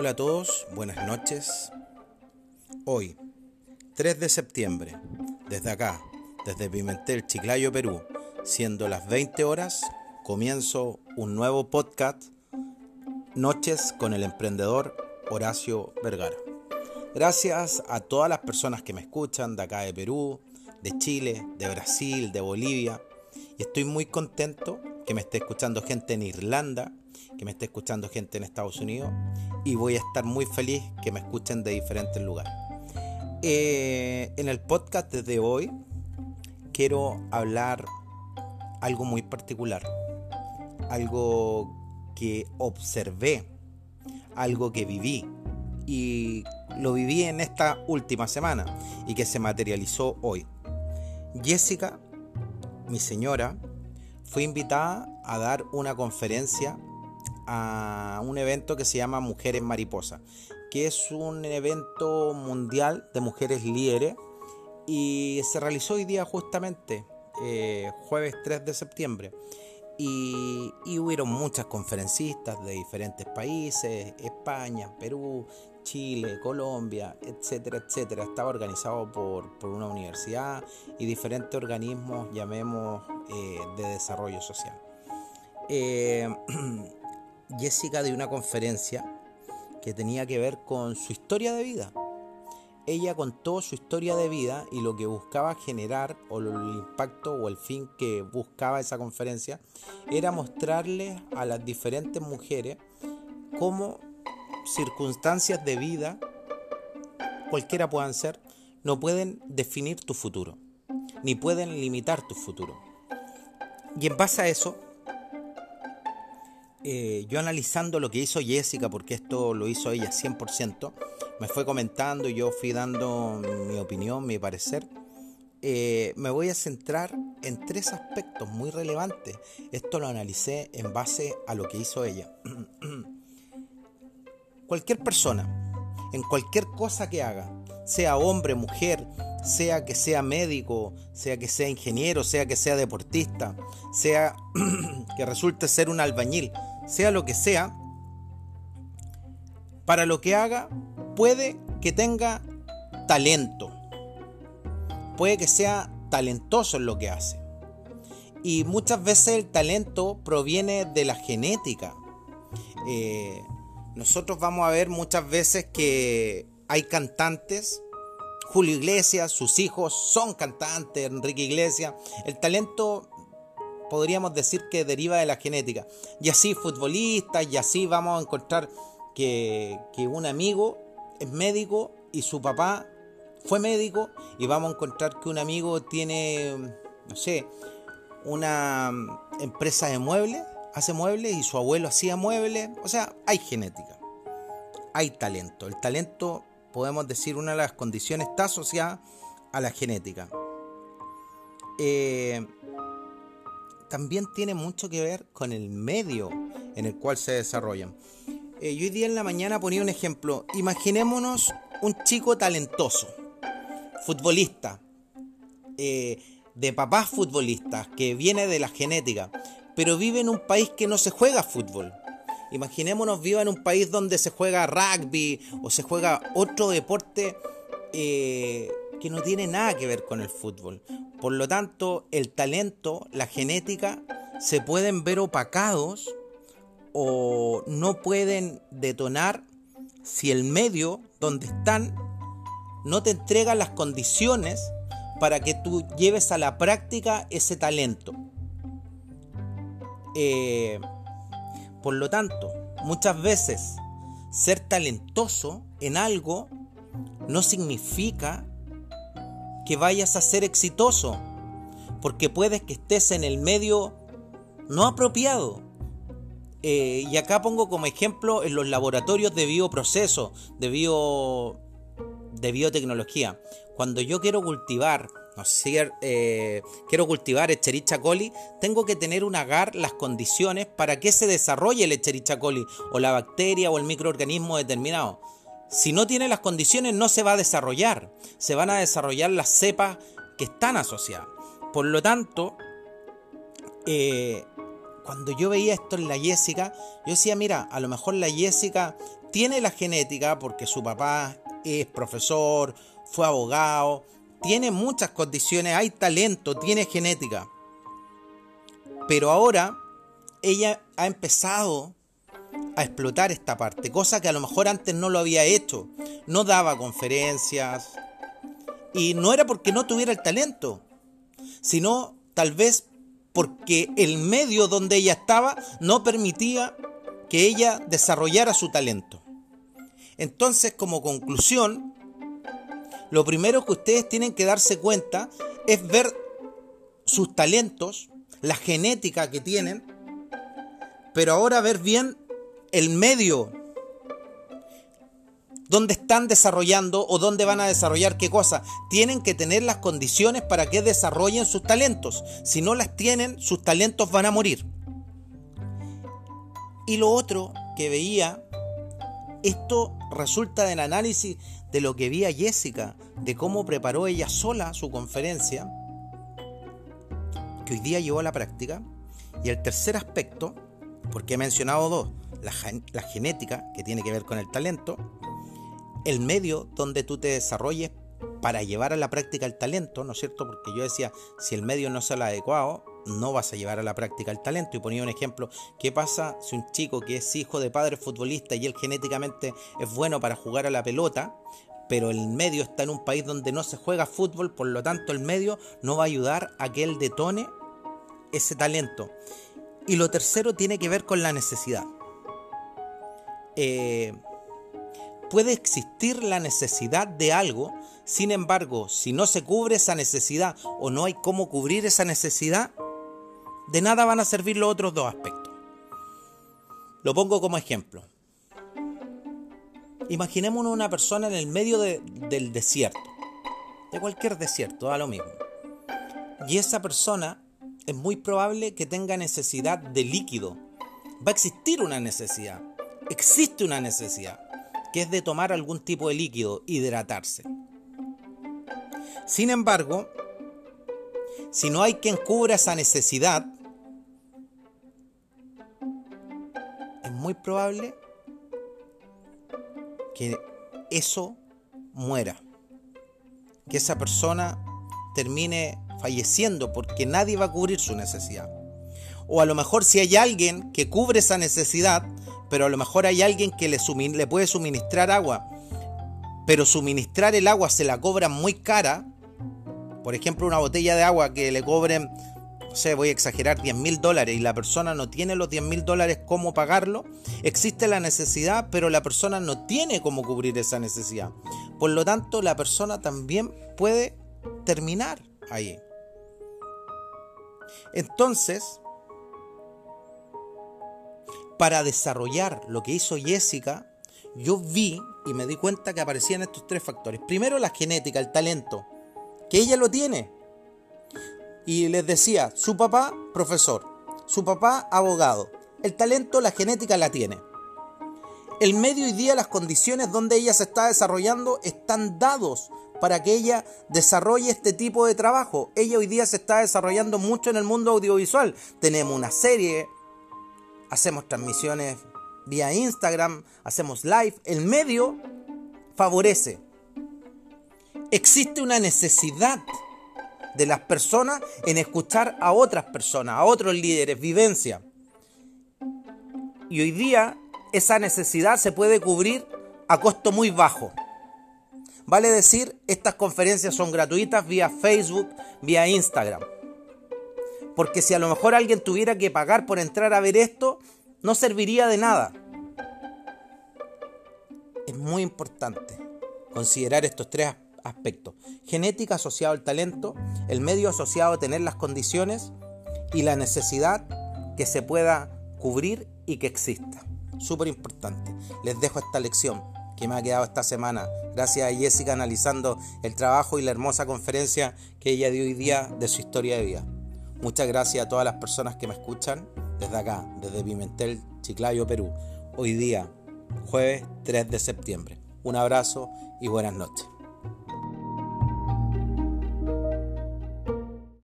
Hola a todos, buenas noches. Hoy, 3 de septiembre, desde acá, desde Pimentel, Chiclayo, Perú, siendo las 20 horas, comienzo un nuevo podcast, Noches con el emprendedor Horacio Vergara. Gracias a todas las personas que me escuchan de acá de Perú, de Chile, de Brasil, de Bolivia. Y estoy muy contento que me esté escuchando gente en Irlanda, que me esté escuchando gente en Estados Unidos. Y voy a estar muy feliz que me escuchen de diferentes lugares. Eh, en el podcast de hoy quiero hablar algo muy particular. Algo que observé, algo que viví y lo viví en esta última semana y que se materializó hoy. Jessica, mi señora, fue invitada a dar una conferencia a un evento que se llama Mujeres Mariposa, que es un evento mundial de mujeres líderes y se realizó hoy día justamente, eh, jueves 3 de septiembre. Y, hubieron muchas conferencistas de diferentes países, España, Perú, Chile, Colombia, etcétera, etcétera. Estaba organizado por, una universidad y diferentes organismos, llamemos, eh, de desarrollo social. Eh, Jessica dio una conferencia que tenía que ver con su historia de vida ella contó su historia de vida y lo que buscaba generar, o el impacto o el fin que buscaba esa conferencia, era mostrarle a las diferentes mujeres cómo circunstancias de vida, cualquiera puedan ser, no pueden definir tu futuro, ni pueden limitar tu futuro. Y en base a eso, eh, yo analizando lo que hizo Jessica, porque esto lo hizo ella 100%, me fue comentando y yo fui dando mi opinión, mi parecer. Eh, me voy a centrar en tres aspectos muy relevantes. Esto lo analicé en base a lo que hizo ella. cualquier persona, en cualquier cosa que haga, sea hombre, mujer, sea que sea médico, sea que sea ingeniero, sea que sea deportista, sea que resulte ser un albañil, sea lo que sea, para lo que haga puede que tenga talento, puede que sea talentoso en lo que hace. Y muchas veces el talento proviene de la genética. Eh, nosotros vamos a ver muchas veces que hay cantantes. Julio Iglesias, sus hijos son cantantes, Enrique Iglesias. El talento podríamos decir que deriva de la genética. Y así futbolistas, y así vamos a encontrar que, que un amigo es médico y su papá fue médico y vamos a encontrar que un amigo tiene, no sé, una empresa de muebles, hace muebles y su abuelo hacía muebles. O sea, hay genética, hay talento. El talento, podemos decir, una de las condiciones está asociada a la genética. Eh, también tiene mucho que ver con el medio en el cual se desarrollan. Eh, yo hoy día en la mañana ponía un ejemplo. Imaginémonos un chico talentoso, futbolista, eh, de papás futbolistas, que viene de la genética, pero vive en un país que no se juega fútbol. Imaginémonos viva en un país donde se juega rugby o se juega otro deporte eh, que no tiene nada que ver con el fútbol. Por lo tanto, el talento, la genética, se pueden ver opacados o no pueden detonar si el medio donde están no te entrega las condiciones para que tú lleves a la práctica ese talento. Eh, por lo tanto, muchas veces ser talentoso en algo no significa que vayas a ser exitoso, porque puedes que estés en el medio no apropiado, eh, y acá pongo como ejemplo en los laboratorios de bioproceso, de, bio, de biotecnología. Cuando yo quiero cultivar, no sé, eh, quiero cultivar Echerichia coli, tengo que tener un agar las condiciones para que se desarrolle el Echerichia coli o la bacteria o el microorganismo determinado. Si no tiene las condiciones no se va a desarrollar, se van a desarrollar las cepas que están asociadas. Por lo tanto, eh, cuando yo veía esto en la Jessica, yo decía, mira, a lo mejor la Jessica tiene la genética porque su papá es profesor, fue abogado, tiene muchas condiciones, hay talento, tiene genética. Pero ahora ella ha empezado a explotar esta parte, cosa que a lo mejor antes no lo había hecho. No daba conferencias y no era porque no tuviera el talento, sino tal vez porque el medio donde ella estaba no permitía que ella desarrollara su talento. Entonces, como conclusión, lo primero que ustedes tienen que darse cuenta es ver sus talentos, la genética que tienen, pero ahora ver bien el medio donde están desarrollando o dónde van a desarrollar qué cosa. Tienen que tener las condiciones para que desarrollen sus talentos. Si no las tienen, sus talentos van a morir. Y lo otro que veía, esto resulta del análisis de lo que vi a Jessica, de cómo preparó ella sola su conferencia, que hoy día llevó a la práctica. Y el tercer aspecto, porque he mencionado dos, la, genética, que tiene que ver con el talento, el medio donde tú te desarrolles para llevar a la práctica el talento, ¿no es cierto? Porque yo decía, si el medio no es el adecuado, no vas a llevar a la práctica el talento. Y ponía un ejemplo, ¿qué pasa si un chico que es hijo de padre futbolista y él genéticamente es bueno para jugar a la pelota, pero el medio está en un país donde no se juega fútbol, por lo tanto el medio no va a ayudar a que él detone ese talento. Y lo tercero tiene que ver con la necesidad. Eh, puede existir la necesidad de algo, sin embargo, si no se cubre esa necesidad o no hay cómo cubrir esa necesidad, de nada van a servir los otros dos aspectos. Lo pongo como ejemplo. Imaginémonos una persona en el medio del desierto, de cualquier desierto, da lo mismo. Y esa persona es muy probable que tenga necesidad de líquido. Va a existir una necesidad. Existe una necesidad, que es de tomar algún tipo de líquido, hidratarse. Sin embargo, si no hay quien cubra esa necesidad, es muy probable que eso muera, que esa persona termine falleciendo porque nadie va a cubrir su necesidad. O a lo mejor si hay alguien que cubre esa necesidad, pero a lo mejor hay alguien que le, puede suministrar agua, pero suministrar el agua se la cobra muy cara. Por ejemplo, una botella de agua que le cobren no sé, voy a exagerar, 10 mil dólares y la persona no tiene los 10 mil dólares cómo pagarlo, existe la necesidad, pero la persona no tiene cómo cubrir esa necesidad. Por lo tanto, la persona también puede terminar ahí. Entonces, para desarrollar lo que hizo Jessica, yo vi y me di cuenta que aparecían estos tres factores. Primero, la genética, el talento, que ella lo tiene y les decía, su papá profesor, su papá abogado, el talento, la genética la tiene. El medio y día, las condiciones donde ella se está desarrollando están dados para que ella desarrolle este tipo de trabajo. Ella hoy día se está desarrollando mucho en el mundo audiovisual. Tenemos una serie, hacemos transmisiones vía Instagram, hacemos live. El medio favorece. Existe una necesidad de las personas en escuchar a otras personas, a otros líderes, vivencia. Y hoy día esa necesidad se puede cubrir a costo muy bajo. Vale decir, estas conferencias son gratuitas vía Facebook, vía Instagram. Porque si a lo mejor alguien tuviera que pagar por entrar a ver esto, no serviría de nada. Es muy importante considerar estos tres aspectos. Genética asociado al talento, el medio asociado a tener las condiciones y la necesidad que se pueda cubrir y que exista. Súper importante. Les dejo esta lección que me ha quedado esta semana. Gracias a Jessica analizando el trabajo y la hermosa conferencia que ella dio hoy día de su historia de vida. Muchas gracias a todas las personas que me escuchan desde acá, desde Pimentel, Chiclayo, Perú. Hoy día, jueves 3 de septiembre. Un abrazo y buenas noches.